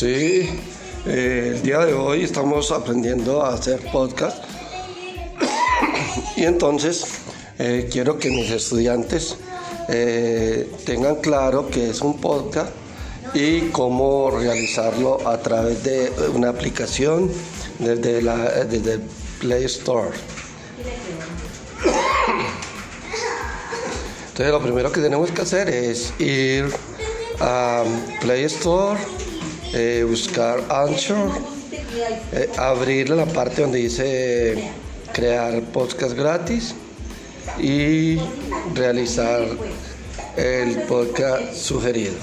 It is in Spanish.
Sí, eh, el día de hoy estamos aprendiendo a hacer podcast y entonces eh, quiero que mis estudiantes eh, tengan claro que es un podcast y cómo realizarlo a través de una aplicación desde, la, desde Play Store. Entonces lo primero que tenemos que hacer es ir a Play Store, eh, buscar Anchor, eh, abrir la parte donde dice crear podcast gratis y realizar el podcast sugerido.